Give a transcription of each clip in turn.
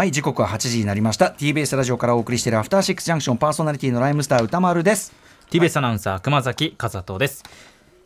はい時刻は8時になりました。TBS ラジオからお送りしているアフターシックスジャンクションパーソナリティのライムスター歌丸です。TBS アナウンサー熊崎和人です。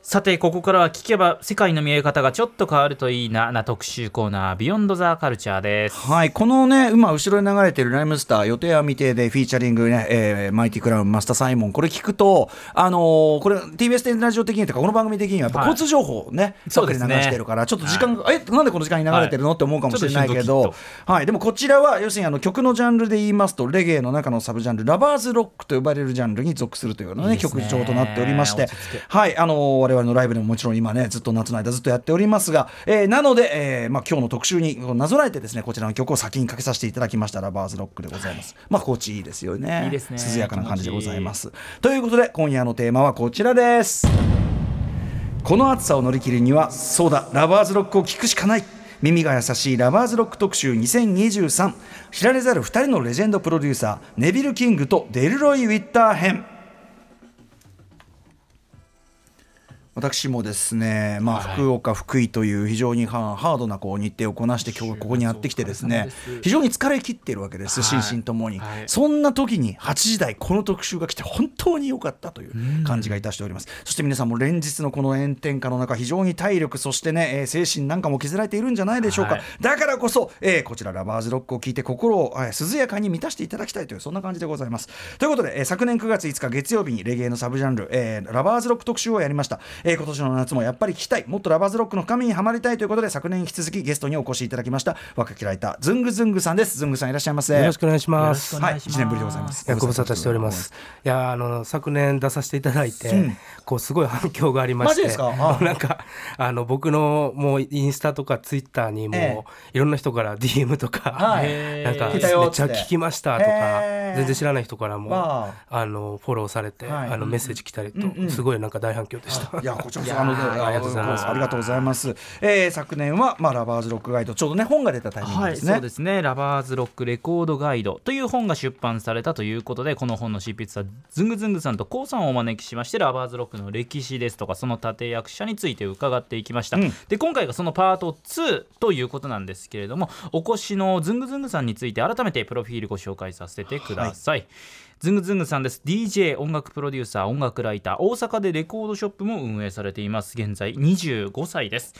さてここからは聞けば世界の見え方がちょっと変わるといいなな特集コーナービヨンドザカルチャーです。はいこのね今後ろに流れてるライムスター予定は未定でフィーチャリングね、えー、マイティクラウンマスターサイモン。これ聞くとあのー、これ TBS ラジオ的にとかこの番組的にはやっぱ交通情報ね、はい、そっくり流してるから、ちょっと時間が、はい、えなんでこの時間に流れてるの、って思うかもしれないけどはいでもこちらは要するにあの曲のジャンルで言いますとレゲエの中のサブジャンルラバーズロックと呼ばれるジャンルに属するというのね。曲調となっておりましてはいあのー、我々のライブでももちろん今ねずっと夏の間ずっとやっておりますが、えー、なので、えーまあ、今日の特集になぞらえてですねこちらの曲を先にかけさせていただきましたラバーズロックでございます、はい、まあ心地いいですよね。いいですね。涼やかな感じでございます。ということで今夜のテーマはこちらです。この暑さを乗り切るにはそうだラバーズロックを聴くしかない。耳が優しいラバーズロック特集2023知られざる2人のレジェンドプロデューサーネビル・キングとデルロイ・ウィッター編私もですね、まあ、福岡、福井という非常にハードなこう日程をこなして今日ここにやってきてですね非常に疲れ切っているわけです、心身ともに、そんな時に8時台この特集が来て本当に良かったという感じがいたしております、そして皆さんも連日のこの炎天下の中非常に体力そしてね、えー、精神なんかも削られているんじゃないでしょうか、だからこそ、えー、こちらラバーズロックを聞いて心を、えー、涼やかに満たしていただきたいというそんな感じでございます。ということで、えー、昨年9月5日月曜日にレゲエのサブジャンル、えー、ラバーズロック特集をやりました、えー、今年の夏もやっぱり聞きたい。もっとラバーズロックの深みにはまりたいということで昨年引き続きゲストにお越しいただきました若きライターズングズングさんです。ズングさんいらっしゃいませ。よろしくお願いします。はい。1年ぶりでございます。ご無沙汰しております。いやあの昨年出させていただいて、うん、こうすごい反響がありましてなんかあの僕のもうインスタとかツイッターにも、えいろんな人から DM とか、はい、なんかめっちゃ聞きましたとか全然知らない人からもあ。のフォローされて、はい、あのメッセージ来たりと、うんうん、すごいなんか大反響でした。いやこちらあのありがとうございます。ありがとうございます。えー、昨年はまあラバーズロックガイドちょうどね本が出たタイミングですね。はい、そうですね。ラバーズロックレコードガイドという本が出版されたということで、この本の執筆はズングズングさんとコウさんをお招きしましてラバーズロックの歴史ですとかその立役者について伺っていきました。うん、で今回がそのパート2ということなんですけれども、お越しのズングズングさんについて改めてプロフィールご紹介させてください。はいズングズングさんです。DJ 音楽プロデューサー音楽ライター大阪でレコードショップも運営されています。現在25歳です。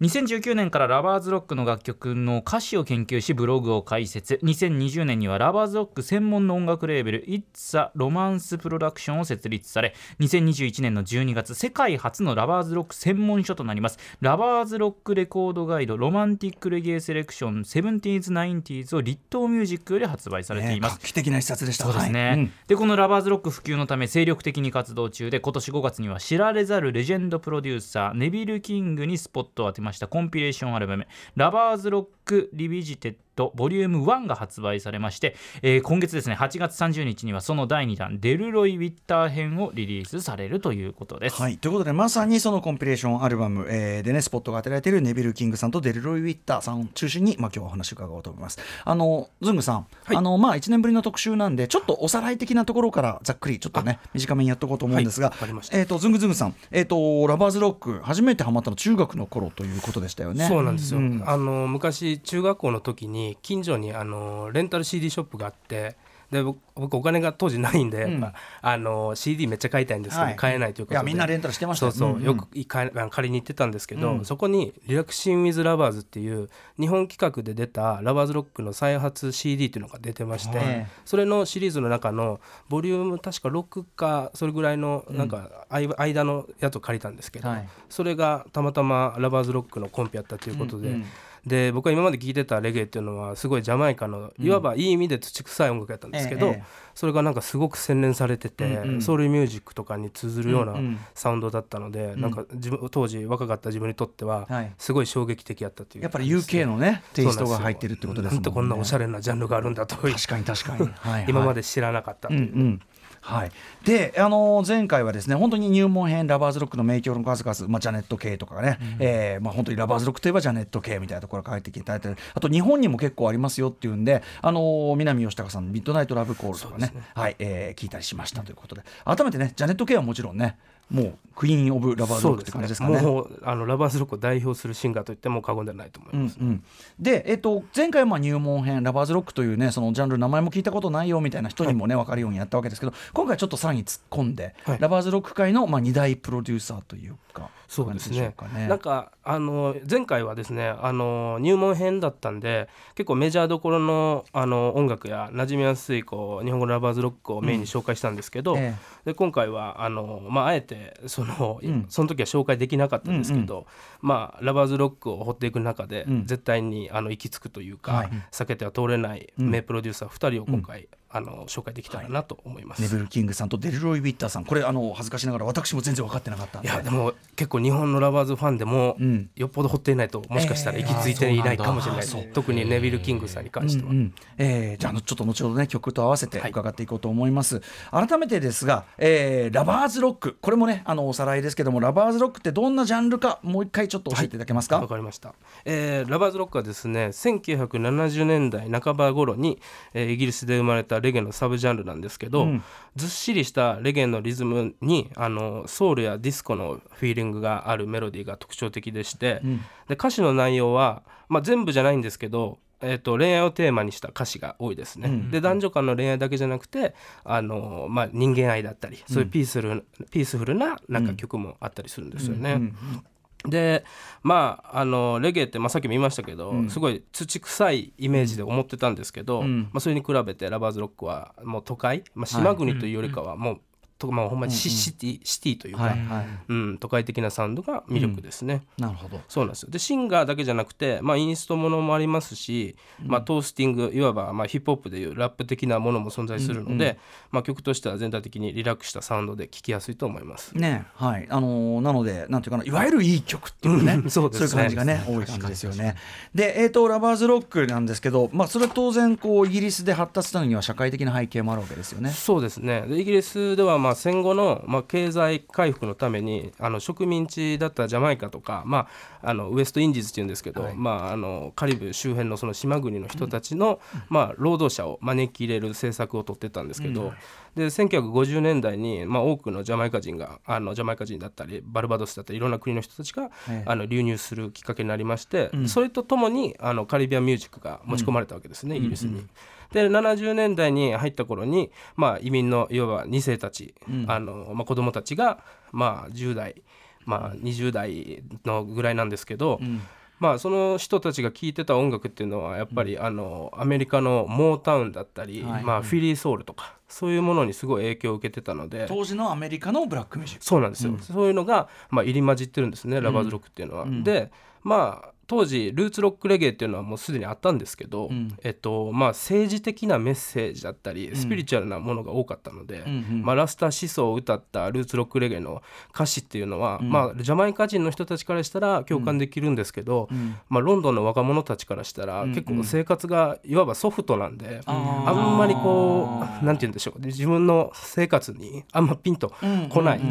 2019年からラバーズロックの楽曲の歌詞を研究しブログを開設。2020年にはラバーズロック専門の音楽レーベル It's a Romance Production を設立され2021年の12月世界初のラバーズロック専門書となります。ラバーズロックレコードガイドロマンティックレゲエセレクション 70s、90s をリットーミュージックより発売されています、画期的な一冊でした。そうですね、はい。うん、でこのラバーズロック普及のため精力的に活動中で今年5月には知られざるレジェンドプロデューサーネビル・キングにスポットを当てました。コンピレーションアルバム「ラバーズロック・Revisited Volume 1が発売されまして、えー、今月ですね8月30日にはその第2弾デルロイ・ウィッター編をリリースされるということです。はい、ということでまさにそのコンピレーションアルバム、えー、でねスポットが当てられているネビル・キングさんとデルロイ・ウィッターさんを中心に、まあ、今日はお話を伺おうと思います。あのズングさん、はい、あのまあ、1年ぶりの特集なんでちょっとおさらい的なところからざっくりちょっとね短めにやっておこうと思うんですが、はい、えーと、ズングズングさん、えーと、ラバーズロック初めてハマったの中学の頃ということでしたよね。そうなんですよ、うん、あの昔中学校の時に近所にあのレンタル CD ショップがあってで僕お金が当時ないんで、うん、あの CD めっちゃ買いたいんですけど、はい、買えないということで。みんなレンタルしてましたそうそう、うんうん、よく借りに行ってたんですけど、うん、そこに「 Relaxin' With Lovers」っていう日本企画で出たラバーズロックの再発 CD っていうのが出てまして、はい、それのシリーズの中のボリューム確か6かそれぐらいのなんか間のやつを借りたんですけど、はい、それがたまたまラバーズロックのコンピやったということで。うんうんで僕は今まで聴いてたレゲエっていうのはすごいジャマイカのいわばいい意味で土臭い音楽やったんですけど、うんええ、それがなんかすごく洗練されてて、うんうん、ソウルミュージックとかに通ずるようなサウンドだったので、うん。うん、なんか自分当時若かった自分にとってはすごい衝撃的やったという、やっぱり UK のねテイストが入ってるってことですもんね。こんなおしゃれなジャンルがあるんだと確かに確かに、はい、今まで知らなかったという。うんうんはい、で、あのー、前回はですね本当に入門編ラバーズロックの名曲の数々、まあ、ジャネット・ケイとかね、うん、えー、まあ、本当にラバーズロックといえばジャネット・ケイみたいなところから帰ってきていただいてあと日本にも結構ありますよっていうんで、あのー、南佳孝さんの「ミッドナイトラブコール」とかねね、はいえー、聞いたりしましたということで。改めてねジャネット・ケイはもちろんねもう Queen of Lovers Rock って感じですかね。もうあのラバーズロックを代表するシンガーといっても過言ではないと思います。うんうん、で、えっと、前回はまあ入門編ラバーズロックというねそのジャンル名前も聞いたことないよみたいな人にもね、はい、分かるようにやったわけですけど今回ちょっとさらに突っ込んで、はい、ラバーズロック界のまあ2大プロデューサーというか。そうですね、ね、なんかあの前回はですねあの入門編だったんで結構メジャーどころのあの音楽や馴染みやすいこう日本語ラバーズロックをメインに紹介したんですけど、うんええ、で今回はあの、まあ、あえてその、うん、その時は紹介できなかったんですけど、うん。うん、まあ、ラバーズロックを掘っていく中で、絶対にあの行き着くというか、はい、避けては通れない名プロデューサー2人を今回、あの紹介できたらなと思います、はい、ネブル・キングさんとデルロイ・ウィッターさん。これあの恥ずかしながら私も全然分かってなかったいやでも結構日本のラバーズファンでも、うん、よっぽど掘っていないともしかしたら行き着いていないかもしれない、えー、特にネビル・キングさんに関しては、うんうん、えー、じゃあちょっと後ほどね曲と合わせて伺っていこうと思います、はい、改めてですが、えー、ラバーズロック。これもねあのおさらいですけどもラバーズロックってどんなジャンルかもう一回ちょっと教えていただけますか？わ、はい、かりました、えー、ラバーズロックはですね1970年代半ば頃に、えー、イギリスで生まれたレゲエのサブジャンルなんですけど、うん、ずっしりしたレゲエのリズムにあのソウルやディスコのフィーリングがあるメロディーが特徴的でして、うん、で歌詞の内容は、まあ、全部じゃないんですけどえーと、恋愛をテーマにした歌詞が多いですね。うん、で男女間の恋愛だけじゃなくてあの、まあ、人間愛だったりそういうピースフル、うん、ピースフルななんか曲もあったりするんですよね。うんうんでまああのレゲエって、まあ、さっきも言いましたけど、うん、すごい土臭いイメージで思ってたんですけど、うん、まあ、それに比べてラバーズロックはもう都会、まあ、島国というよりかはもうとまあ、ほんまにシ,、シティシティというか、はいはい、うん、都会的なサウンドが魅力ですね。うん、なるほど。そうなんですよ。でシンガーだけじゃなくて、まあ、インストものもありますし、うん、まあ、トースティングいわば、まあ、ヒップホップでいうラップ的なものも存在するので、うんうん、まあ、曲としては全体的にリラックスしたサウンドで聴きやすいと思います。ねはい。あのー、なのでなんていうかないわゆるいい曲っていうね、そうですね。そういう感じがね多い感じですよね。で、えーと、ラバーズロックなんですけど、まあ、それは当然こうイギリスで発達したのには社会的な背景もあるわけですよね。そうですね。でイギリスではまあ戦後のまあ、経済回復のためにあの植民地だったジャマイカとか、まあ、あのウエストインディーズっていうんですけど、はい、まあ、あのカリブ周辺のその島国の人たちの、うん、まあ、労働者を招き入れる政策を取ってたんですけど、うん、で1950年代に、まあ、多くのジャマイカ人があのジャマイカ人だったりバルバドスだったりいろんな国の人たちが、あの流入するきっかけになりまして、うん、それとともにあのカリビアンミュージックが持ち込まれたわけですね、イギリスに。で70年代に入った頃に、まあ、移民のいわば2世たち、うん、あのまあ、子供たちが、まあ、10代、まあ、20代のぐらいなんですけど、うん、まあ、その人たちが聴いてた音楽っていうのはやっぱり、うん、あのアメリカのモータウンだったり、はい、まあ、フィリーソウルとか。そういうものにすごい影響を受けてたので当時のアメリカのブラックミュージック。そうなんですよ、そういうのが、まあ、入り混じってるんですねラバーズロックっていうのは。でまあ当時ルーツロックレゲエっていうのはもうすでにあったんですけど、うん、えっとまあ、政治的なメッセージだったりスピリチュアルなものが多かったので、うんまあ、ラスタ思想を歌ったルーツロックレゲエの歌詞っていうのは、うん、まあ、ジャマイカ人の人たちからしたら共感できるんですけど、まあ、ロンドンの若者たちからしたら結構生活がいわばソフトなんで、あんまりこうなんて言うんでしょう自分の生活にあんまピンとこないリリ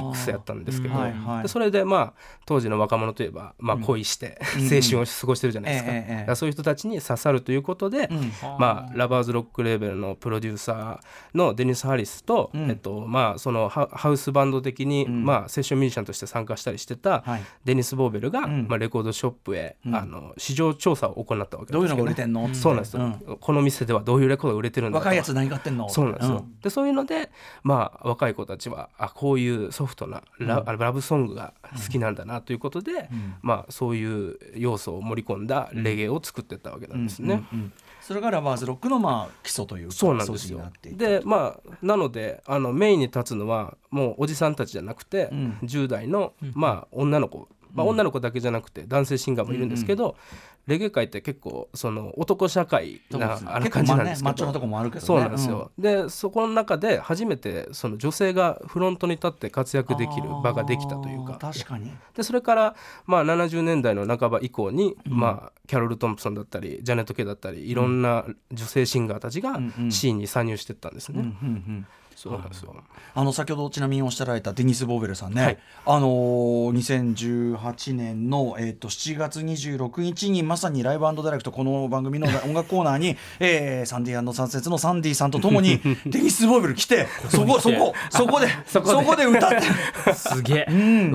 ックスやったんですけど、でそれでまあ当時の若者といえば、まあ、恋して、青春を過ごしてるじゃないですか,、ええそういう人たちに刺さるということで、まあ、ラバーズロックレーベルのプロデューサーのデニス・ハリスと、えっとまあ、そのハウスバンド的に、まあ、セッションミュージシャンとして参加したりしてたデニス・ボーベルが、まあ、レコードショップへ、あの市場調査を行ったわけですどういうのが売れてんのそうなんですよ、この店ではどういうレコードが売れてるんだ若いやつ何買ってんのそうなんですよ、でそういうので、まあ、若い子たちはあこういうソフトなラ,、ラブソングが好きなんだなということで、まあ、そういう要素を盛り込んだレゲエを作ってったわけなんですね。それがラバーズロックのまあ基礎というかそうなんですよ。でまあなのであのメインに立つのはもうおじさんたちじゃなくて、うん、10代の、まあ、女の子。まあ、女の子だけじゃなくて男性シンガーもいるんですけど、レゲエ界って結構その男社会なある感じなんですけど、そうなんですよ、でそこの中で初めてその女性がフロントに立って活躍できる場ができたというか。確かに。でそれからまあ70年代の半ば以降に、まあ、キャロル・トンプソンだったりジャネット・ケだったりいろんな女性シンガーたちがシーンに参入していったんですね。そうなん。ですよあの先ほどちなみにおっしゃられたデニス・ボーベルさんね、はい。あのー2018年の、えー、と7月26日にまさにライブダイレクトこの番組の 音楽コーナーに、えーサンディサンセッツのサンディさんとともに デニス・ボーベル来てそこ そこそこでそこで。歌って。すげえ。うん。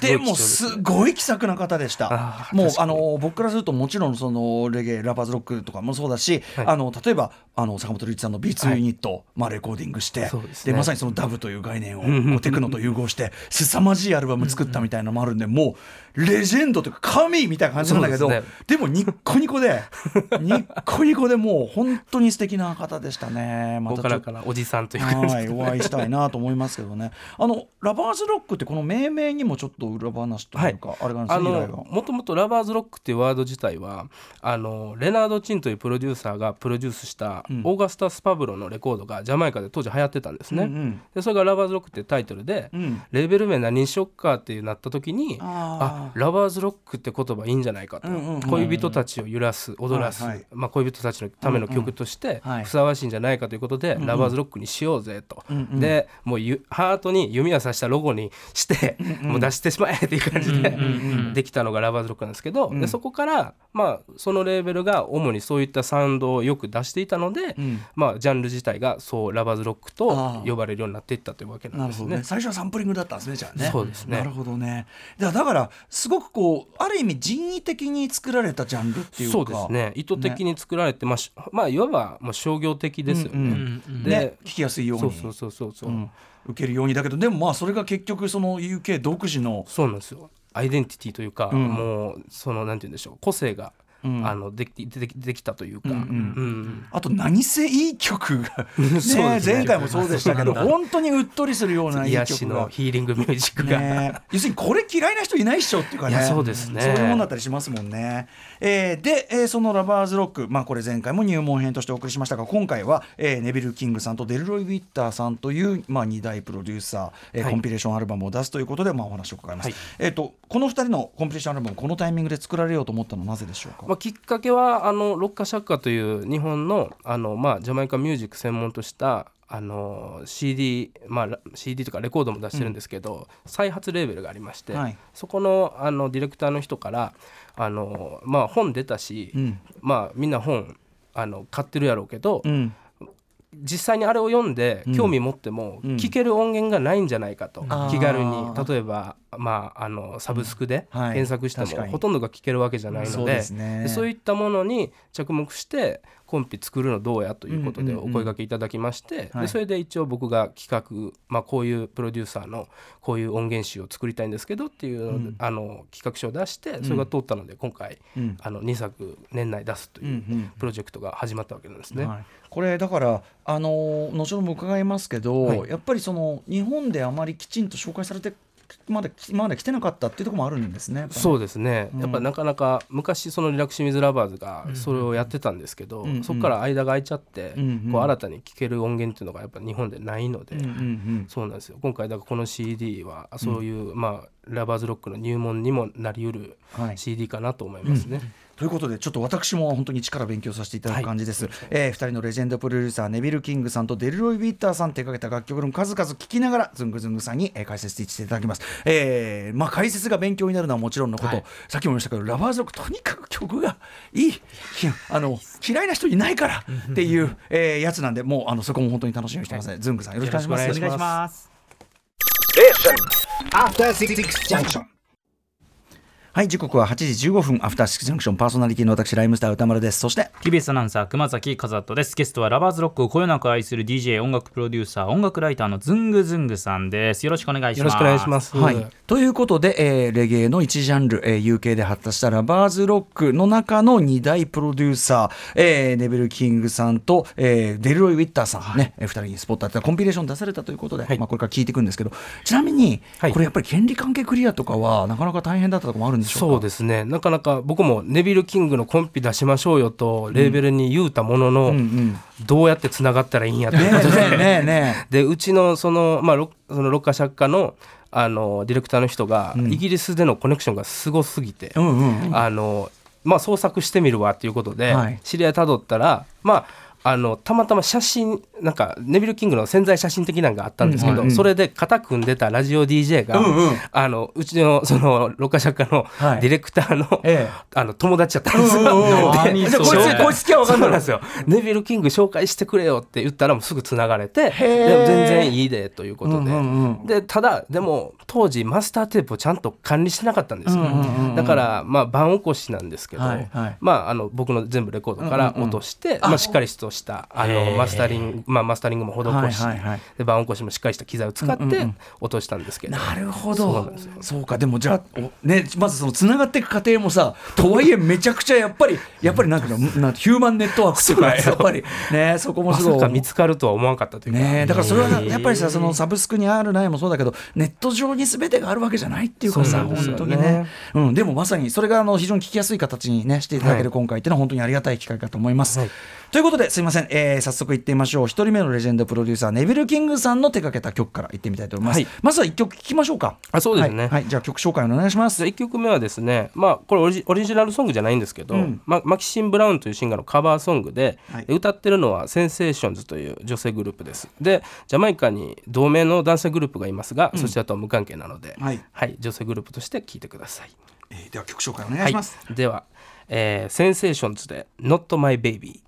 でもすすごい気さくな方でした。もうあの僕からするともちろんそのレゲエラバーズロックとかもそうだし、はい。あの例えばあの坂本龍一さんのビーツユニット、まあレコーディングして、そうですね。まさにそのダブという概念をテクノと融合して凄まじいアルバム作ったみたいなのもあるんで、もうレジェンドというか神みたいな感じなんだけどで,、そうですもニッコニコで ニッコニコでもう本当に素敵な方でしたね。ま僕たからおじさんという感じはい、お会いしたいなと思いますけどね。あのラバーズロックってこの命名にもちょっと裏話というか、あれがあるんですあね由来が。のもともとラバーズロックっていうワード自体はあのレナード・チンというプロデューサーがプロデュースしたうん。オーガスタス・パブロのレコードがジャマイカで当時流行ってたんですね。うんうん。でそれがラバーズロックっていうタイトルで、うん。レーベル名何にしよっかってなった時にああラバーズロックって言葉いいんじゃないかと、うんうんうん恋人たちを揺らす踊らす、はいはい。まあ、恋人たちのための曲としてふさわしいんじゃないかということで、んうん。ラバーズロックにしようぜと、うんうん。でもうゆハートに弓矢刺したロゴにして、もう出してしまえっていう感じで、うんうんうんできたのがラバーズロックなんですけど、うん。でそこから、まあ、そのレーベルが主にそういったサウンドをよく出していたので、うん。まあ、ジャンル自体がそうラバーズロックと呼ばれるようになっていったというわけなですねね。。最初はサンプリングだったんですねじゃあね。そうですねなるほどね。だからすごくこうある意味人為的に作られたジャンルっていうか。そうですね意図的に作られて、まあしまあいわばもう商業的ですよね。うんうんうんうんでね聞きやすいように。そうそうそうそうそう、うん受けるようにだけどでもまあそれが結局その UK 独自の。そうなんですよアイデンティティというか、うんもうそのなんて言うんでしょう個性が、うん。あのできできできたというか、うんうん。うん。あと何せいい曲。が、ね。前回もそうでしたけど本当にうっとりするようないい癒しの曲が。ヒーリングミュージックが、ね、要するにこれ嫌いな人いないっしょっていうかね。そうですね。そういうもんだったりしますもんね、えーで、えーそのラバーズロック、まあ、これ前回も入門編としてお送りしましたが今回は、えーネビル・キングさんとデルロイ・ウィッターさんという、まあ、2大プロデューサー、えーはい。コンピレーションアルバムを出すということで、まあ、お話を伺います、はい。えー、とこの2人のコンピレーションアルバムこのタイミングで作られようと思ったのはなぜでしょうか、まあ、きっかけはあのロッカシャッカという日本のあの、まあ、ジャマイカミュージック専門としたあの CD、まあ、ラ CD とかレコードも出してるんですけど、再発レーベルがありまして、はい。そこのあのディレクターの人からあの、まあ、本出たし、うん。まあ、みんな本あの買ってるやろうけど、うん実際にあれを読んでうん。興味持ってもうん。聞ける音源がないんじゃないかと、気軽に。例えば、まあ、あのサブスクではい。検索してもほとんどが聞けるわけじゃないので,、そういったものに着目してコンピ作るのどうやということでお声掛けいただきまして、はい。でそれで一応僕が企画、まあ、こういうプロデューサーのこういう音源集を作りたいんですけどっていうあの企画書を出してそれが通ったので今回、うん。あの2作年内出すとうんいううん。プロジェクトが始まったわけなんですね。はい、これだからあのー後ほども伺いますけど、はい。やっぱりその日本であまりきちんと紹介されてまだ今まで来てなかったっていうところもあるんですね。そううですね、うん。やっぱなかなか昔その Relaxin' With Lovers がそれをやってたんですけど、うんうんそこから間が空いちゃって、うんうんこう新たに聴ける音源っていうのがやっぱ日本でないので、うんうんうん。そうなんですよ。今回だからこの CD はそういう、まあラバーズロックの入門にもなりうるはい。CD かなと思いますね。ということでちょっと私も本当に力勉強させていただく感じです、えー二人のレジェンドプロデューサーネビル・キングさんとデルロイ・ウィッターさん手掛けた楽曲の数々聴きながらズングズングさんに、えー解説していただきます、えーまあ、解説が勉強になるのはもちろんのこと、はい。さっきも言いましたけどラバーズロックとにかく曲がいいあの嫌いな人いないからっていう、えーやつなんでもうあのそこも本当に楽しみにしてますね、ズングさんよろしくお願いします。よろしくお願いします。After Six Junction. はい時刻は8時15分アフターシックスジャンクションパーソナリティの私ライムスター宇多丸です。そして TBS アナウンサー熊崎風斗です。ゲストはラバーズロックをこよなく愛する DJ 音楽プロデューサー音楽ライターのズングズングさんです。よろしくお願いします。よろしくお願いします。はい、ということで、えーレゲエの一ジャンル、えー UK で発達したラバーズロックの中の2大プロデューサー、えーネヴィル・キングさんと、えーデルロイ・ウィッターさん、ね。えー、2人にスポット当てたコンピレーション出されたということで、はい。まあ、これから聞いていくんですけどちなみに、はい。これやっぱり権利関係クリアとかはなかなか大変だったところもあるんでしょうか？そうですね。なかなか僕もネビル・キングのコンピ出しましょうよとレーベルに言うたものの、うんうん。どうやってつながったらいいんやってねえねえねえねでうちのその,、まあ、ロそのロッカー作家のあのディレクターの人が、うん。イギリスでのコネクションがすごすぎて、えうんうんうん。あのまあ、創作してみるわっていうことで、はい。知り合いたどったら、まあ、あのたまたま写真なんかネビル・キングの潜在写真的なのがあったんですけど、それで肩組んでたラジオ DJ が、うんうん。あのうちのその録画作家のはい。ディレクターの,、ええ。あの友達だったんですよ。んですよ。ネビル・キング紹介してくれよって言ったらもうすぐつながれて、ーでも全然いいでということで、うんうんうん。でただでも当時マスターテープをちゃんと管理してなかったんですよ。うんうんうんうん。だからまあ番起こしなんですけど、はいはい。まああの僕の全部レコードから落として、まあしっかりとしたあのマスタリングまあマスタリングも施し、はいはいはい。で番起こしもしっかりした機材を使ってうんうんうん。落としたんですけど。なるほそうなどんですよ。そうかでもじゃあおねまずそのつながっていく過程もさとはいえめちゃくちゃやっぱりやっぱりなんかの なんヒューマンネットワークっていうかやっぱりねそこもまあすごい。か見つかるとは思わなかったというか、ねだからそれはやっぱりさそのサブスクにあるないもそうだけどネット上に全てがあるわけじゃないっていうかさね。本当にね、うん、でもまさにそれがあの非常に聞きやすい形にねしていただける今回っていうのは本当にありがたい機会かと思います。はいということですいません、えー早速いってみましょう。一人目のレジェンドプロデューサーネヴィル・キングさんの手掛けた曲からいってみたいと思います、はい。まずは一曲聴きましょうか。あそうですね。はい、はい。じゃあ曲紹介お願いします。じゃあ1曲目はですねまあこれオリジオリジナルソングじゃないんですけど、うん。まマキシン・ブラウンというシンガーのカバーソングで、はい。歌ってるのはセンセーションズという女性グループです。でジャマイカに同名の男性グループがいますが、そちらとは無関係なので、はい。女性グループとして聴いてください。えーでは曲紹介お願いします、はい、では、えーセンセーションズで「Not My Baby」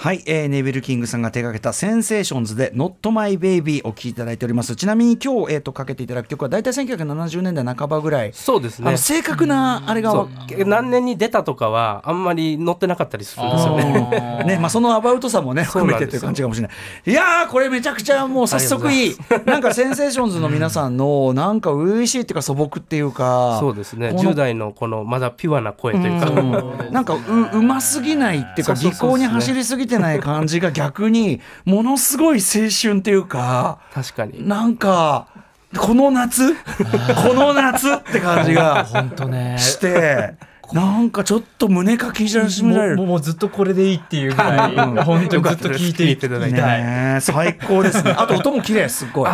はい、えー、ネヴィル・キングさんが手掛けたセンセーションズで Not My Baby お聴きいただいております。ちなみに今日、えー、とかけていただく曲は大体1970年代半ばぐらい、そうですね。正確なあれが何年に出たとかはあんまり載ってなかったりするんですよね。ねまあ、そのアバウトさもね含めてという感じかもしれない。いやーこれめちゃくちゃもう早速いいなんかセンセーションズの皆さんのなんか初々しいっていうか素朴っていうかそうですね。この10代のこのまだピュアな声というか、うん。なんかううますぎないっていうか技巧に走りすぎてない感じが逆にものすごい青春っていうか確かに。なんかこの夏？この夏？って感じが本当ね。してなんかちょっと胸かきむしられるもうもうずっとこれでいいっていうぐらい 本当にずっと聞いていただきたい。ねえ最高ですね。あと音も綺麗すっごい、う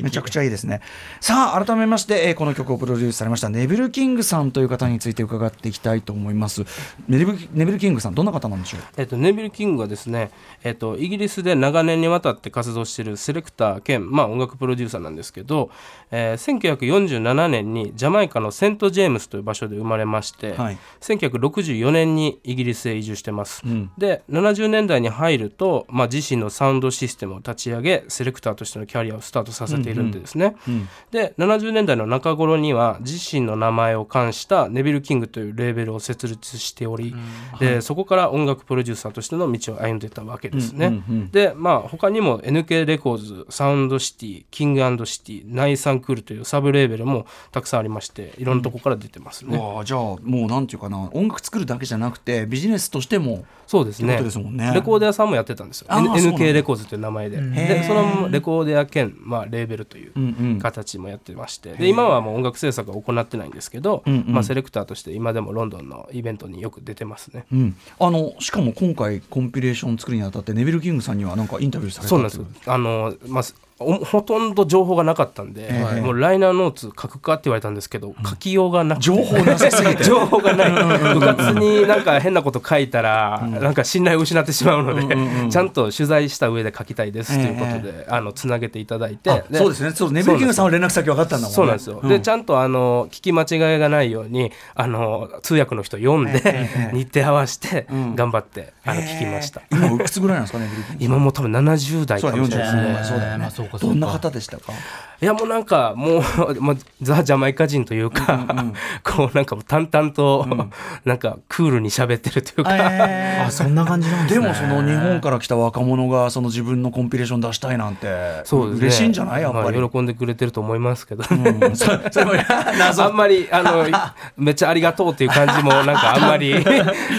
んめちゃくちゃいいですね。さあ改めまして、えーこの曲をプロデュースされましたネビル・キングさんという方について伺っていきたいと思います。ネビルネビル・キングさんどんな方なんでしょう？えっと、ネビル・キングはですね、えっと、イギリスで長年にわたって活動しているセレクター兼、まあ、音楽プロデューサーなんですけど、えー1947年にジャマイカのセント・ジェームスという場所で生まれまして、はい。1964年にイギリスへ移住してます。うん。で70年代に入ると、まあ、自身のサウンドシステムを立ち上げセレクターとしてのキャリアをスタートさせているんでですね、うんで70年代の中頃には自身の名前を冠したネビル・キングというレーベルを設立しており、でそこから音楽プロデューサーとしての道を歩んでたわけですね。うんうんうん。でまあ他にも NK レコーズサウンドシティキングシティナイサンクールというサブレーベルもたくさんありましていろんなとこから出てますね。うわあじゃあもうなんていうかな音楽作るだけじゃなくてビジネスとしてもそうですね。ですもんね。レコード屋さんもやってたんですよ。NK レコーズという名前で。でそのレコード屋兼、まあ、レーベルといううんうん。形もやってまして。で今はもう音楽制作は行ってないんですけど、うんうん。まあ、セレクターとして今でもロンドンのイベントによく出てますね。うん、あのしかも今回コンピレーション作るにあたってネビル・キングさんにはなんかインタビューされたそうなんです。よあの、まあおほとんど情報がなかったんで、はいもうライナーノーツ書くかって言われたんですけど、書きようがなくて。情報なさすぎて。情報がない。部活になんか変なこと書いたら、なんか信頼を失ってしまうので、うんうんうんちゃんと取材した上で書きたいですということで、あのつなげていただいてあそうですね。そうネビル・キングさんは連絡先分かったんだもんね。そうなんですよ、でちゃんとあの聞き間違いがないようにあの通訳の人読んで、ええ日程合わせてん。頑張って、あの聞きました、今おいくつぐらいなんですかネビル・キングさん。今もう多分70代かもしれないですね。そうだそうだよね、どんな方でしたか？いやもうなんかもう、まあ、ザ・ジャマイカ人というか、こうなんかもう淡々と、なんかクールに喋ってるというか、えあそんな感じなんでね。ですもその日本から来た若者がその自分のコンピレーション出したいなんてそうですね。嬉しいんじゃない？やっぱり、まあ喜んでくれてると思いますけど、うん。そ それもあんまりあのめっちゃありがとうっていう感じもなんかあんまり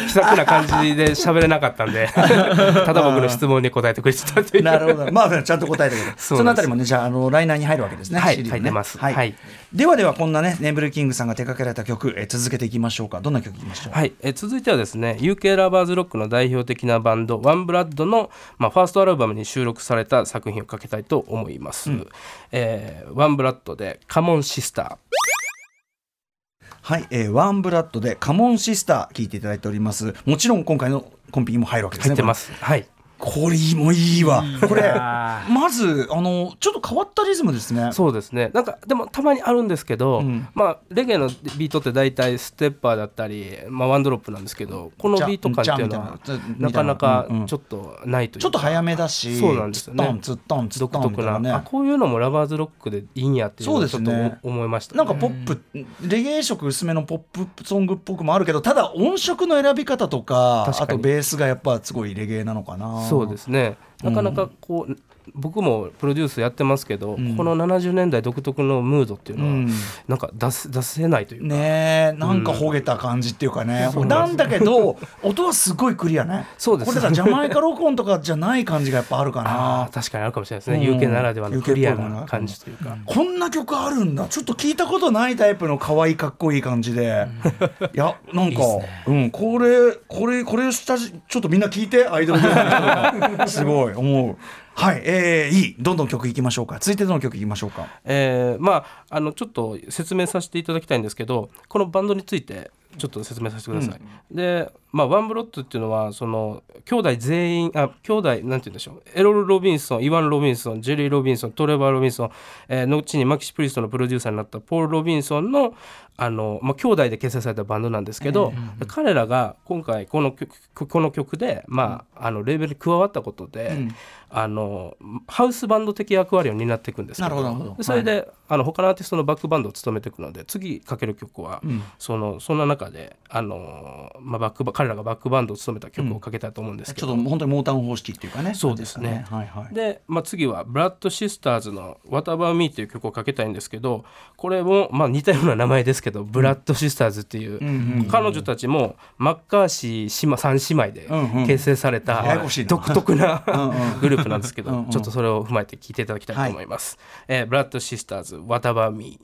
気さくな感じで喋れなかったんでただ僕の質問に答えてくれてたっていう。なるほど。まあちゃんと答えてくれるそのあたりもねじゃああのライナーに入るわけですねはいね。入ってます。はい。はい。ではではこんなねネビル・キングさんが手掛けられた曲、えー続けていきましょうか。どんな曲いきましょう？はい、え続いてはですね UK ラバーズロックの代表的なバンドワンブラッドの、まあ、ファーストアルバムに収録された作品をかけたいと思います、えーワンブラッドで「カモンシスター」はい、えーワンブラッドでカモンシスター聞いていただいております。もちろん今回のコンピにも入るわけですね入ってます。はいこれもいいわ。これまずあのちょっと変わったリズムですね。そうですね。なんかでもたまにあるんですけど、うん、まあレゲエのビートって大体ステッパーだったり、まあ、ワンドロップなんですけどこのビート感っていうのはなかなかちょっとないというちょっと早めだしそうなんですよね。ツットンツットン独特な、ね、あこういうのもラバーズロックでいいんやっていうのをちょっと思いました、ね、なんかポップレゲエ色薄めのポップソングっぽくもあるけどただ音色の選び方とかあとベースがやっぱすごいレゲエなのかなそうですね。なかなかこう、僕もプロデュースやってますけど、うん、この70年代独特のムードっていうのは、うん、なんか出せ出せないというか。ねなんかほげた感じっていうかね、うん、なんだけど音はすごいクリアね。そうです。これだジャマイカ録音とかじゃない感じがやっぱあるかな。確かにあるかもしれないですね、うん、UK ならではのクリアな感じというか、こんな曲あるんだ。ちょっと聞いたことないタイプの可愛いかっこいい感じで、いやなんかうん、これこれこれしたちょっとみんな聞いてアイドルすごい思うはい、えー、いい。どんどん曲いきましょうか。続いてどの曲いきましょうか。えー、まああのちょっと説明させていただきたいんですけどこのバンドについてちょっと説明させてください、うん、でまあワンブロッドっていうのはその兄弟全員あ兄弟なんて言うんでしょう。エロル・ロビンソンイワン・ロビンソンジェリー・ロビンソントレバー・ロビンソン、えー、後にマキシ・プリストのプロデューサーになったポール・ロビンソンのあの、まあ、兄弟で結成されたバンドなんですけど、えー、彼らが今回この曲この曲で、まあ、あのレーベルに加わったことで、うん、あのハウスバンド的役割を担っていくんですけど。それで、はい、あの他のアーティストのバックバンドを務めていくので次かける曲は、うん、そのそんな中であの、まあ、バック彼らがバックバンドを務めた曲をかけたいと思うんですけど、うん、ちょっと本当にモータウン方式っていうかね。そうですね。はいはい、で、まあ、次はブラッドシスターズの「What About Me」っていう曲をかけたいんですけどこれも、まあ、似たような名前ですけど、ブラッドシスターズっていう,、彼女たちもマッカーシー姉妹3姉妹で結成された独特なグループなんですけどちょっとそれを踏まえて聞いていただきたいと思います。はい、えー、ブラッドシスターズ「What About Me」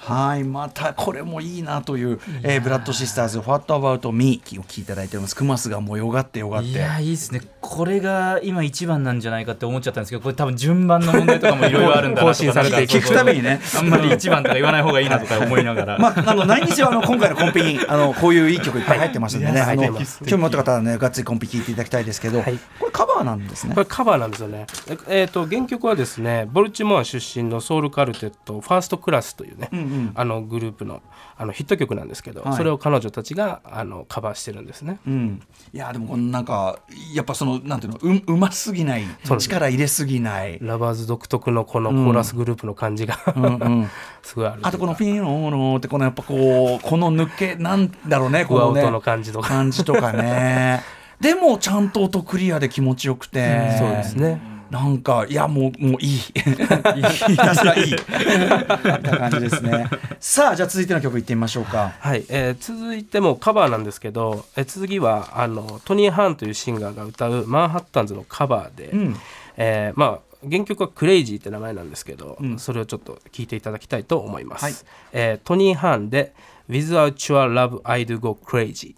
はいまたこれもいいなという、えー、ブラッドシスターズ「What About Me」を聞いていただいております。クマスがもうよがってよがって。いやいいですね。これが今一番なんじゃないかって思っちゃったんですけどこれ多分順番の問題とかもいろいろあるんだ更新されて聞くためにねあんまり一番とか言わない方がいいなとか思いながら。まああの何にせよあの今回のコンピにあのこういういい曲いっぱい入ってますんでね、はい、あの興味持った方はねがっつりコンピ聞いていただきたいですけど、はい、これカバーなんですね。これカバーなんですよね。えっ、ー、と原曲はですねボルチモア出身のソウルカルテットファーストクラスというね、うんうん、あのグループプのあのヒット曲なんですけど、はい、それを彼女たちがあのカバーしてるんですね。うん、いやでもこのなんかやっぱそのなんていうのううますぎない力入れすぎない。ラバーズ独特のこのコーラスグループの感じが、うんうん、すごいあるあとこのフィンオーノってこのやっぱこうこの抜け なんだろうねこのね。の感じとか。感じとかね。でもちゃんと音クリアで気持ちよくて、そうですね。なんかいやもうもういい。ひたすらいいな感じですねさあじゃあ続いての曲いってみましょうかはい、えー、続いてもカバーなんですけど、えー、次はあのトニー・ハーンというシンガーが歌うマンハッタンズのカバーで、うん、えー、まあ原曲はクレイジーって名前なんですけど、うん、それをちょっと聞いていただきたいと思います、はい、えー、トニー・ハーンで Without Your Love I'd Go Crazy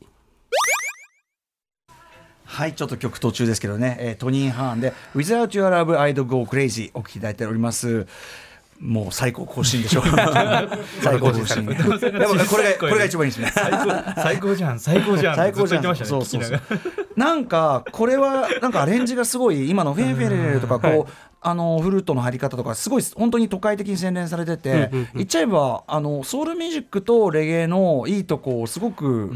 はいちょっと曲途中ですけどね、えー、トニー・ハーンで「Without Your Love I'd Go Crazy」お聴きいただいております。もう最高更新でしょ 最高更新。でもこれがこれが一番いいですね。最高じゃん。最高じゃん最高じゃん、ね、そうそうそう。なんかこれはなんかアレンジがすごい今のフェンフェレルとかこうあのフルートの入り方とかすごい本当に都会的に洗練されてて、言っちゃえばあのソウルミュージックとレゲエのいいとこをすごくあ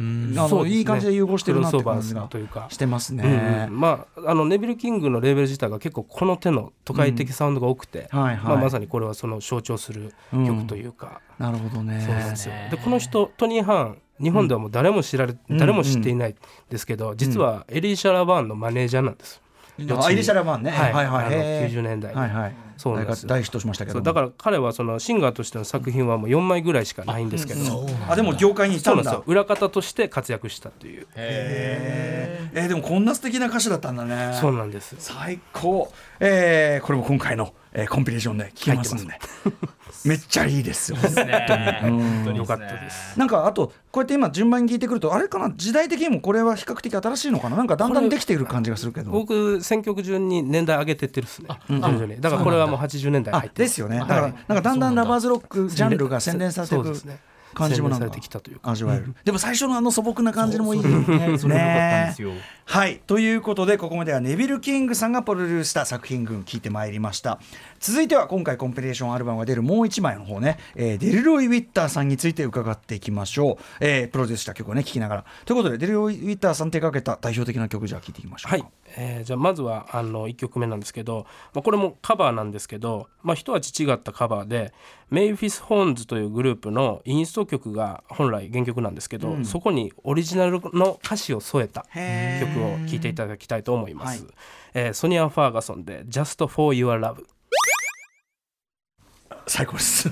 の、ね、いい感じで融合してるなって感じがしてますね。うん。うん、まああのネビル・キングのレーベル自体が結構この手の都会的サウンドが多くて、まあ、まさにこれはその象徴する曲というか。うん、なるほどね。ですよでこの人トニー・ハーン日本ではもう誰も知られ、うん、誰も知っていないですけど、実はエリー・シャラバーンのマネージャーなんです。アイリシャラマンね、はい。はいはい、90年代。はいはい、そうなんです大ヒットしましたけどだから彼はそのシンガーとしての作品はもう4枚ぐらいしかないんですけど。あでも業界にいたんだ。裏方として活躍したっていう。へえー、でもこんな素敵な歌手だったんだね。そうなんです。最高えー、これも今回の、えー、コンピレーションで聴けますんでめっちゃいいですよ。本当に。よかったです。なんかあとこうやって今順番に聞いてくるとあれかな時代的にもこれは比較的新しいのかな？なんかだんだんできている感じがするけど。僕選曲順に年代上げてってるっすね。徐々に。だからこれはもう80年代入って。ですよね。だからなんかだんだんラバーズロックジャンルが洗練されていく。感じもなんか。味わえる、でも最初のあの素朴な感じのもいいね。ねはい。ということでここまではネビル・キングさんがプロデュースした作品群聞いてまいりました。続いては今回コンピレーションアルバムが出るもう一枚の方ね、えー、デルロイ・ウィッターさんについて伺っていきましょう、えー、プロデュースした曲をね聴きながら。ということでデルロイ・ウィッターさん手掛けた代表的な曲じゃあ聴いていきましょうはい、えー、じゃあまずはあの1曲目なんですけど、まあ、これもカバーなんですけど、まあ、一味違ったカバーでメイフィス・ホーンズというグループのインスト曲が本来原曲なんですけど、うん、そこにオリジナルの歌詞を添えた曲を聴いていただきたいと思います、はい、えー、ソニア・ファーガソンで「Just for Your Love」最高です。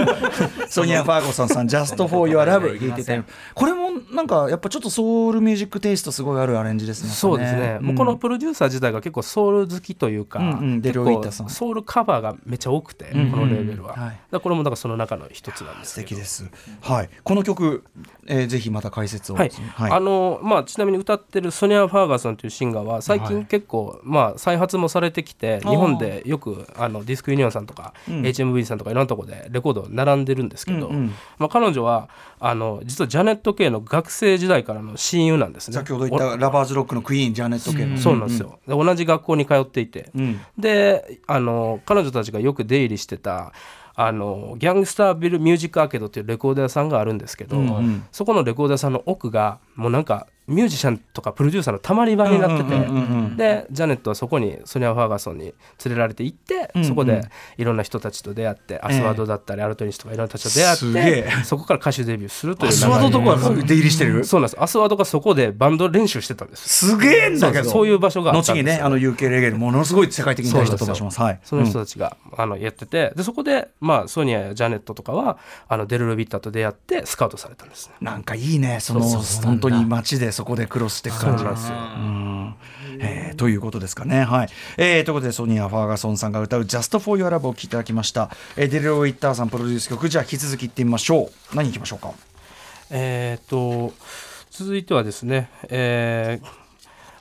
ソニア・ファーゴソンさん「Just for Your Love」言ってて。これもなんかやっぱちょっとソウルミュージックテイストすごいあるアレンジですねそうですね、うん、もうこのプロデューサー自体が結構ソウル好きというか、うんうん、結構ソウルカバーがめっちゃ多くて、うんうん、このレーベルは、はい、だこれもだからその中の一つなんです素敵です。はい。この曲、えー、ぜひまた解説を、はい、はい、あのまあちなみに歌ってるソニア・ファーガソンというシンガーは最近結構、はい、まあ再発もされてきて日本でよくあのディスクユニオンさんとか、うん、HMV さんとかいろんなところでレコード並んでるんですけど、うんうん、まあ、彼女はあの実はジャネット・ケイの学生時代からの親友なんですね。先ほど言ったラバーズロックのクイーンジャネット・ケイの、そうなんですよ、うん、同じ学校に通っていて、うん、であの彼女たちがよく出入りしてたあのギャングスタービルミュージックアーケードっていうレコード屋さんがあるんですけど、うんうん、そこのレコード屋さんの奥がもうなんかミュージシャンとかプロデューサーのたまり場になってて。でジャネットはそこにソニア・ファーガソンに連れられて行って、そこでいろんな人たちと出会って、アスワードだったり、アルトニスとかいろんな人たちと出会ってそこから歌手デビューするという。アスワードとか出入りしてる？そうなんです。アスワードがそこでバンド練習してたんです。すげえんだけど。そういう場所が後にねあの UK レゲエものすごい世界的に大ヒットします、はい、その人たちが、あのやっててでそこで、まあ、ソニアやジャネットとかはあのデル・ルビッターと出会ってスカウトされたんです、ね、なんかいいねその本当に街でそこでクロスして感じますよ。うんえー、ということですかね。はいえー、ということでソニア・ファーガソンさんが歌う「Just for Your Love」を聴いていただきました。えー、デルロイ・ウィッターさんプロデュース曲じゃあ引き続きいってみましょう。何いきましょうか？えっと続いてはですね、えー、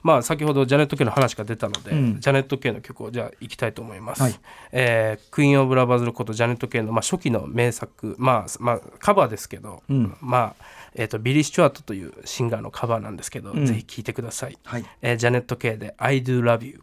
まあ、先ほどジャネット・ケイの話が出たので、うん、ジャネット・ケイの曲をじゃあいきたいと思います、はい、えー、クイーン・オブ・ラバーズのことジャネット・ケイの、まあ、初期の名作、まあまあ、カバーですけど、うん、まあえーと、ビリー・スチュワートというシンガーのカバーなんですけど、うん、ぜひ聴いてください、はい。えー、ジャネット・ケイで「I do love you」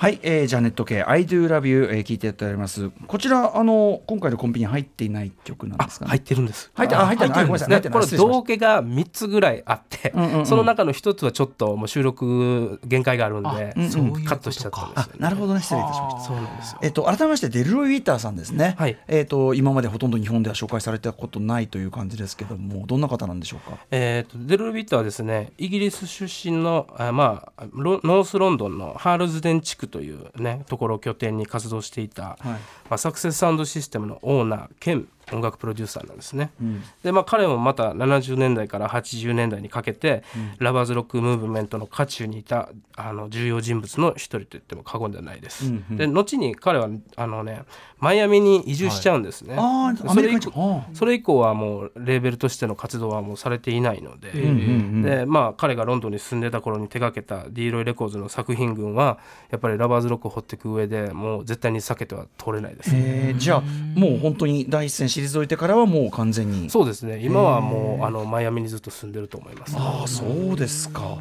はい、えー、ジャネット・ケイ I do love you、えー、聞いていただきます。こちらあの今回のコンピに入っていない曲なんですか、ね、入ってるんです。入って入ってるんですね。これ道家が三つぐらいあって、うんうんうん、その中の一つはちょっともう収録限界があるんで、うんうん、カットしちゃったんです、ね、なるほどね。失礼いたしました。そうなんですよ。えっ、ー、と改めましてデルロイ・ウィッターさんですね、はい、えっ、ー、と今までほとんど日本では紹介されたことないという感じですけどもどんな方なんでしょうか？えっ、ー、とデルロイ・ウィッターはですねイギリス出身のあまあノースロンドンのハールズデン地区というねところを拠点に活動していた、はい、まあ、サクセスサウンドシステムのオーナー兼音楽プロデューサーなんですね。うん、でまあ彼もまた70年代から80年代にかけて、うん、ラバーズロックムーブメントの渦中にいたあの重要人物の一人と言っても過言ではないです。うんうん、で後に彼はあのねマイアミに移住しちゃうんですね。はい、それ以降それ以降はもうレーベルとしての活動はもうされていないので、うんうんうん、でまあ彼がロンドンに住んでた頃に手掛けた D ロイレコーズの作品群はやっぱりラバーズロックを掘っていく上でもう絶対に避けては通れないです、ね。じゃあもう本当に第一線退いてからはもう完全に。そうですね。今はもうあのマイアミにずっと住んでると思います、ああそうですか。は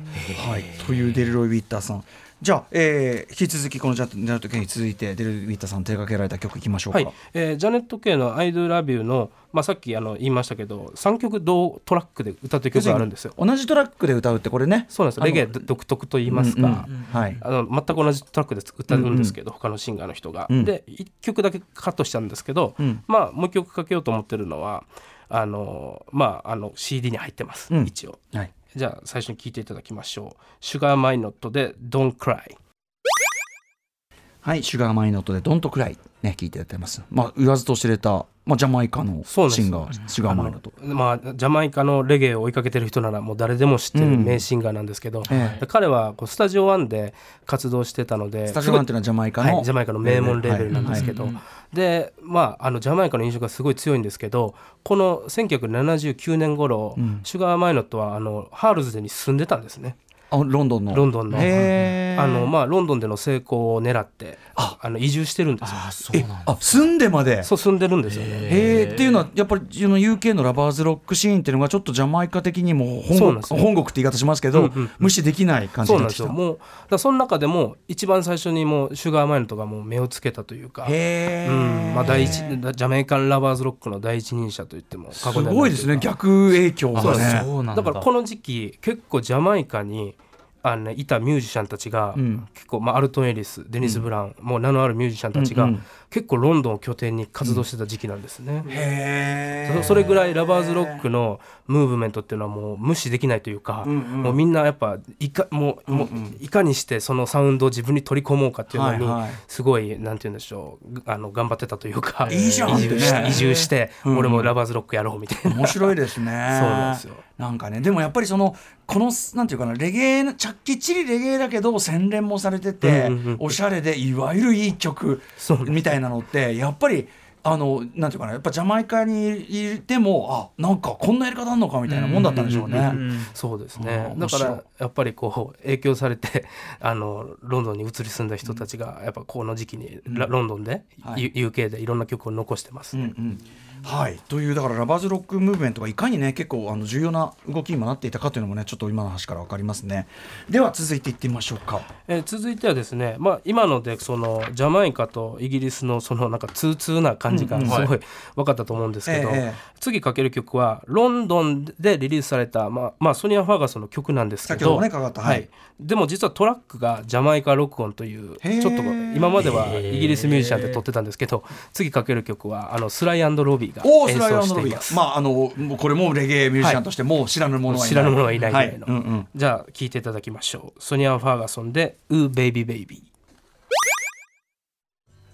い。というデルロイ・ウィッターさんじゃあ、えー、引き続きこのジャネット・ケイに続いてデル・ウィッターさん手掛けられた曲いきましょうか、はい。えー、ジャネット・ケイの「I Do Love You の」まあ、さっきあの言いましたけど3曲同トラックで歌ってる曲があるんですよ。同じトラックで歌うってこれね。そうなんですレゲエ独特と言いますか、うんうん、はい、あの全く同じトラックで歌うんですけど、うんうん、他のシンガーの人が、うん、で1曲だけカットしたんですけど、うん、まあもう1曲かけようと思ってるのはあのまああの CD に入ってます、一応、はい、じゃあ最初に聴いていただきましょう「シュガーマイノット」で「Don't Cry」はい、シュガーマイノットでドントクライね、聞いてやってます。まあ、言わずと知れた、まあ、ジャマイカのシンガー、シュガーマイノット。まあ、ジャマイカのレゲエを追いかけてる人なら、もう誰でも知ってる名シンガーなんですけど、うんええ、彼はこうスタジオワンで活動してたので、スタジオワンっていうのはジャマイカの、はい、ジャマイカの名門レーベルなんですけど、はい。はい、で、まあ、あのジャマイカの印象がすごい強いんですけど、この1979年頃、うん、シュガーマイノットはあのハールズデンに住んでたんですね。あロンドンの。ロンドンの。あの、まあ、ロンドンでの成功を狙ってあ。あの移住してるんですよ。あそうえなんだあ住んでまで。そう住んでるんですよね。へえっていうのはやっぱりその UK のラバーズロックシーンっていうのがちょっとジャマイカ的にも本国そうなんですよ本国って言い方しますけど、うんうんうん。無視できない感じそうになんってきた。なですよ。もうだその中でも一番最初にもうシュガーマインとかも目をつけたというか。へえ、うん。まあ、第一ジャマイカンラバーズロックの第一人者と言っても過す去ではないごいですね。逆影響あがね。そうなんだ。だからこの時期結構ジャマイカにあの、ね、いたミュージシャンたちが、うん。結構、まあ、アルトン・エリスデニス・ブラウン、もう名のあるミュージシャンたちが、結構ロンドンを拠点に活動してた時期なんですね。へそそれぐらいラバーズロックのムーブメントっていうのはもう無視できないというか、うんうん。もうみんなやっぱいかもう,、もううん。うんいかにしてそのサウンドを自分に取り込もうかっていうのに、はいはい。すごいなんて言うんでしょうあの頑張ってたというか移住しってね。移住して、うん。うん俺もラバーズロックやろうみたいな。面白いですね。そうなんですよ。なんかねでもやっぱりそのこのなんていうかなレゲエちゃっきっちりレゲエだけど洗練もされてて、うんうんうんおしゃれでいわゆるいい曲そうみたいなのってやっぱりあのなんていうかなやっぱジャマイカにいてもあなんかこんなやり方あんのかみたいなもんだったんでしょうね。うんそうですあねだからやっぱりこう影響されて あのロンドンに移り住んだ人たちがやっぱこの時期にラロンドンで、はい。UK でいろんな曲を残してます、うんうんはい、というだからラバーズロックムーブメントがいかにね結構あの重要な動きにもなっていたかというのもねちょっと今の話から分かりますね。では続いていってみましょうか。えー続いてはですね、まあ、今のでそのジャマイカとイギリスのそのなんか通通な感じがうんうん。すごい分かったと思うんですけど、ええ次かける曲はロンドンでリリースされた、まあまあ、ソニア・ファーガソンの曲なんですけど先ほどねかかった。はい。でも実はトラックがジャマイカ録音というちょっと今まではイギリスミュージシャンで撮ってたんですけど次かける曲はあのスライロビーースライア奏しています。まああのこれもレゲエミュージシャンとしてもう知らぬ者はいない、知らぬ者はいないぐらいの。じゃあ聴いていただきましょう。ソニア・ファーガソンで「ウーベイビーベイビー」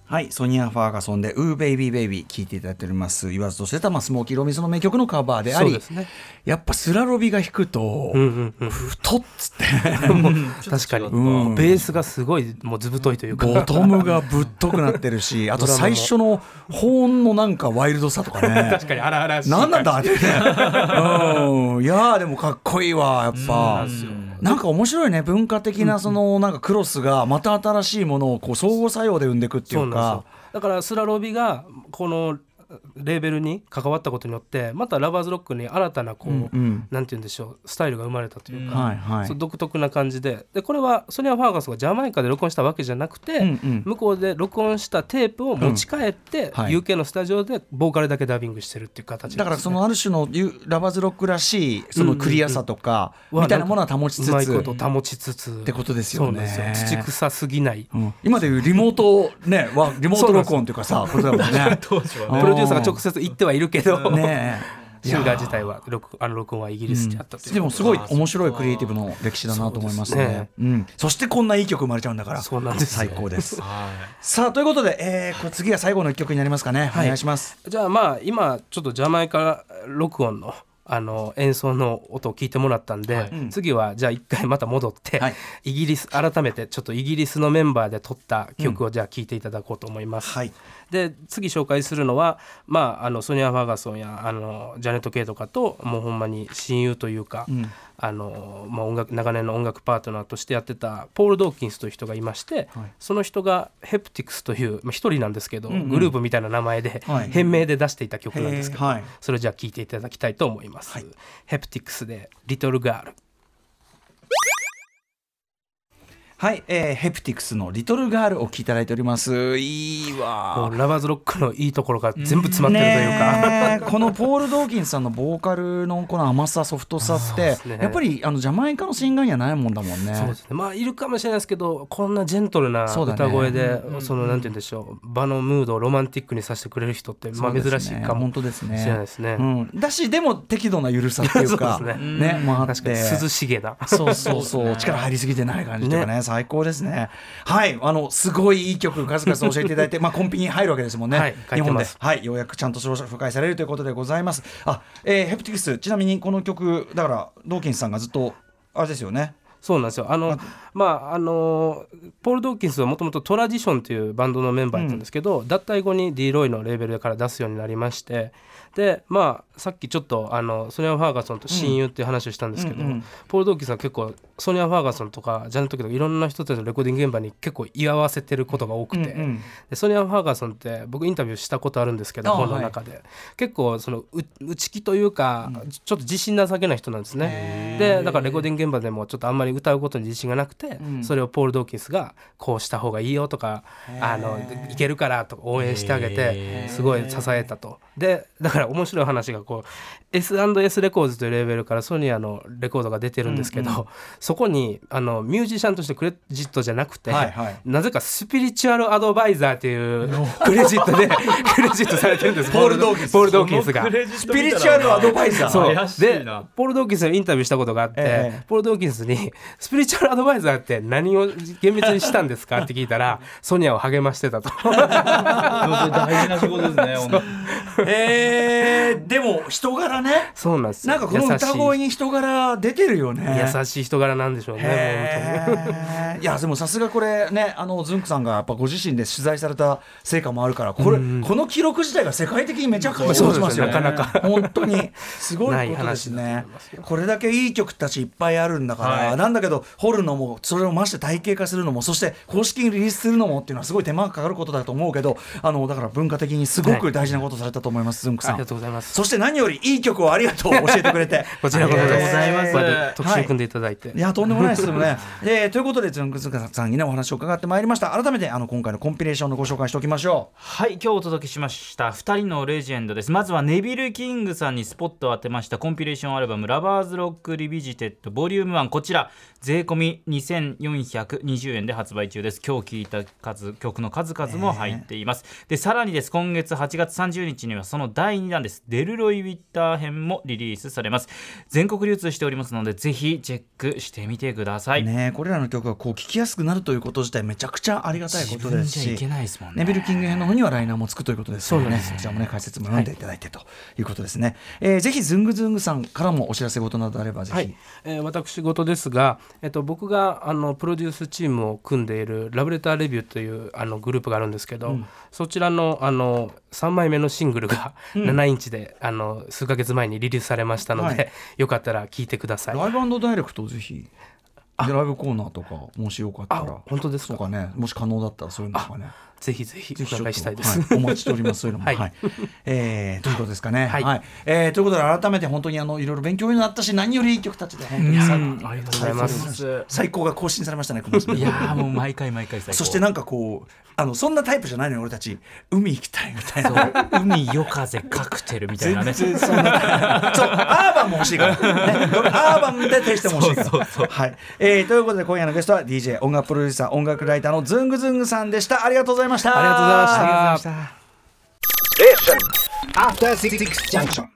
はい、ソニア・ファーガソンで「ウーベイビーベイビー」聴いていただいております。言わずとしてた、まあ、スモーキー・ロビンソンの名曲のカバーでありそうですね。やっぱスラロビが弾くと、うんうんうん。太っつって。確かに、うん。ベースがすごいもう図太いというか。ボトムがぶっとくなってるし あと最初のホーンのなんかワイルドさとかね。確かに荒々しい何なんだってね、うん、いやーでもかっこいいわやっぱなんか面白いね文化的なそのなんかクロスがまた新しいものをこう相互作用で生んでいくっていうか。だからスラロビがこのレーベルに関わったことによってまたラバーズロックに新たなこう、うんうん。なんて言うんでしょうスタイルが生まれたというか、はいはい。独特な感じで。でこれはソニア・ファーガソンがジャマイカで録音したわけじゃなくて、うんうん。向こうで録音したテープを持ち帰って、はい。UK のスタジオでボーカルだけダビングしてるっていう形ね。だからそのある種のユラバーズロックらしいそのクリアさとかうん。うんみたいなものは保ちつうまいつこと保ちつつ。ってことですよね。そうなんですよ。土臭すぎない。うん。今でいうリモートねはリモート録音っていうかさことだもんね。当時はプロデューサーが直接行ってはいるけど、ねえ。シンガー自体は録あの録音はイギリスであったう、でもすごい面白いクリエイティブの歴史だなと思いますね。ね。うん、そしてこんないい曲生まれちゃうんだからそうなんです最高です。はさあとい。うことで、えー、これ次が最後の一曲になりますかね、はいお願いしますじゃあまあ今ちょっとジャマイカ録音のあの演奏の音を聞いてもらったんで、はい。うん。次はじゃあ一回また戻って、はい。イギリス改めてちょっとイギリスのメンバーで撮った曲をじゃあ聴いていただこうと思います。はい。で次紹介するのは、まあ、あのソニア・ファーガソンやあのジャネット・ケイとかともうほんまに親友というか、うんあのまあ、音楽長年の音楽パートナーとしてやってたポール・ドーキンスという人がいまして、はい。その人がヘプティクスというまあ一人なんですけど、うんうん。グループみたいな名前で、はい。変名で出していた曲なんですけど、はい。それをじゃあ聴いていただきたいと思います。はい。ヘプティクスで「リトル・ガール」はい、えー、ヘプティクスの「リトルガール」を聴いていただいております。いいもわうラバーズロックのいいところが全部詰まってるというか。このポール・ドーキンさんのボーカルのこの甘さソフトさって、ね。やっぱりあのジャマイカのシンガーにはないもんだもんね。そうですね。まあいるかもしれないですけどこんなジェントルな歌声でそ,、のなんて言うんでしょう場のムードをロマンティックにさせてくれる人って、まあ、珍しいかも本当ですね。しれないですね。うん、だしでも適度な緩さっていうか。そうですね。もあ確かに涼しげな。そうそうそう、力入りすぎてない感じとかね、最高ですね。はい、あの、すごいいい曲、数々教えていただいて、まあ、コンピに入るわけですもんね。はい日本ではい、ようやくちゃんと紹介されるということでございます。あ、えーヘプティクス、ちなみにこの曲、だから、ドーキンスさんがずっと、あれですよね。そうなんですよあのまああのポール・ドーキンスはもともとトラディションというバンドのメンバーだったんですけど、うん、脱退後に D ロイのレーベルから出すようになりましてでまあさっきちょっとあのソニア・ファーガソンと親友っていう話をしたんですけど、うんうんうん、ポール・ドーキンさん結構ソニア・ファーガソンとかジャンルとかいろんな人たちのレコーディング現場に結構居合わせてることが多くて、うんうん、でソニア・ファーガソンって僕インタビューしたことあるんですけど本の中で、はい、結構その内気というか、うん、ちょっと自信なさげな人なんですね。でだからレコーディング現場でもちょっとあんまり歌うことに自信がなくて、うん、それをポール・ドーキンスがこうした方がいいよとかあのいけるからと応援してあげてすごい支えたと。でだから面白い話がこう S&S レコーズというレーベルからソニアのレコードが出てるんですけど、うんうん、そこにあのミュージシャンとしてクレジットじゃなくて、はいはい、なぜかスピリチュアルアドバイザーっていうクレジットで クレジットされてるんです。ポール・ドーキンス。ポール・ドーキンスが。スピリチュアルアドバイザーそうでポール・ドーキンスにインタビューしたことがあって、えー、ポール・ドーキンスに「スピリチュアルアドバイザーって何を厳密にしたんですか?」って聞いたら ソニアを励ましてたと。大事な仕事ですねえー、でも人柄ね。そうなんですなんかこの歌声に人柄出てるよね。優しい人柄なんでしょうねいやでもさすがこれねあのズンクさんがやっぱご自身で取材された成果もあるからこれ、うん、この記録自体が世界的にめちゃくちゃしますよね、なかなか。本当に。すごいことですね。これだけいい曲たちいっぱいあるんだから、はい、なんだけど掘るのもそれを増して体系化するのもそして公式にリリースするのもっていうのはすごい手間がかかることだと思うけどあのだから文化的にすごく大事なことされたと思います、はい、ズンクさん。ありがとうございます。そして何よりいい曲をありがとう教えてくれて。こちらこそでございます、特集組んでいただいて、い、やとんでもないですよね、えー、ということでズンクさんにねお話を伺ってまいりました。改めてあの今回のコンピレーションのご紹介しておきましょう。はい今日お届けしました。2人のレジェンドです。まずはネビル・キングさんにスポットを当てましたコンピレーションアルバム「ラバーズ・ロック・リビジテッドボリューム1こちら税込み2420円で発売中です。今日聴いた数曲の数々も入っています、えー、でさらにです。今月8月30日にはその第2弾です。デルロイ・ウィッター編もリリースされます。全国流通しておりますのでぜひチェックしてみてください。ねこれらの曲がこう聴きやすくなるということ自体めちゃくちゃありがたいことですしいけないですもんね。ネビル・キング編の方にはライナーもつくということですのでねそちらもね解説も読んでい。ただいてということですね、はい、えー、ぜひズングズングさんからもお知らせ事などあればぜひ、はい、えー、私事ですが、えっと、僕があのプロデュースチームを組んでいるラブレターレビューというあのグループがあるんですけど、うん、そちらのあの3枚目のシングルが7インチで、うん、あの数か月前にリリースされましたので、はい、よかったら聴いてください。ライブダイレクトぜひライブコーナーとかもしよかったら。本当ですかね。もし可能だったらそういうのとかねぜひぜひお願いしたいです、はい、お待ちしております。そういうのも。はい、はい、えー、ということですかね。はい、はい、えー、ということで改めて本当にあのいろいろ勉強になったし何よりいい曲たちで本当にありがとうございます。最高が更新されましたね いやもう毎回毎回最高。そしてなんかこうあのそんなタイプじゃないのよ俺たち海行きたいみたいな。海夜風カクテルみたいなね。全然そんな そうアーバンも欲しいから、ね、アーバンでテイストも欲しいから。はい、えー、ということで今夜のゲストは DJ 音楽プロデューサー音楽ライターのズングズングさんでした。ありがとうございましたありがとうございました。ありがとうございました。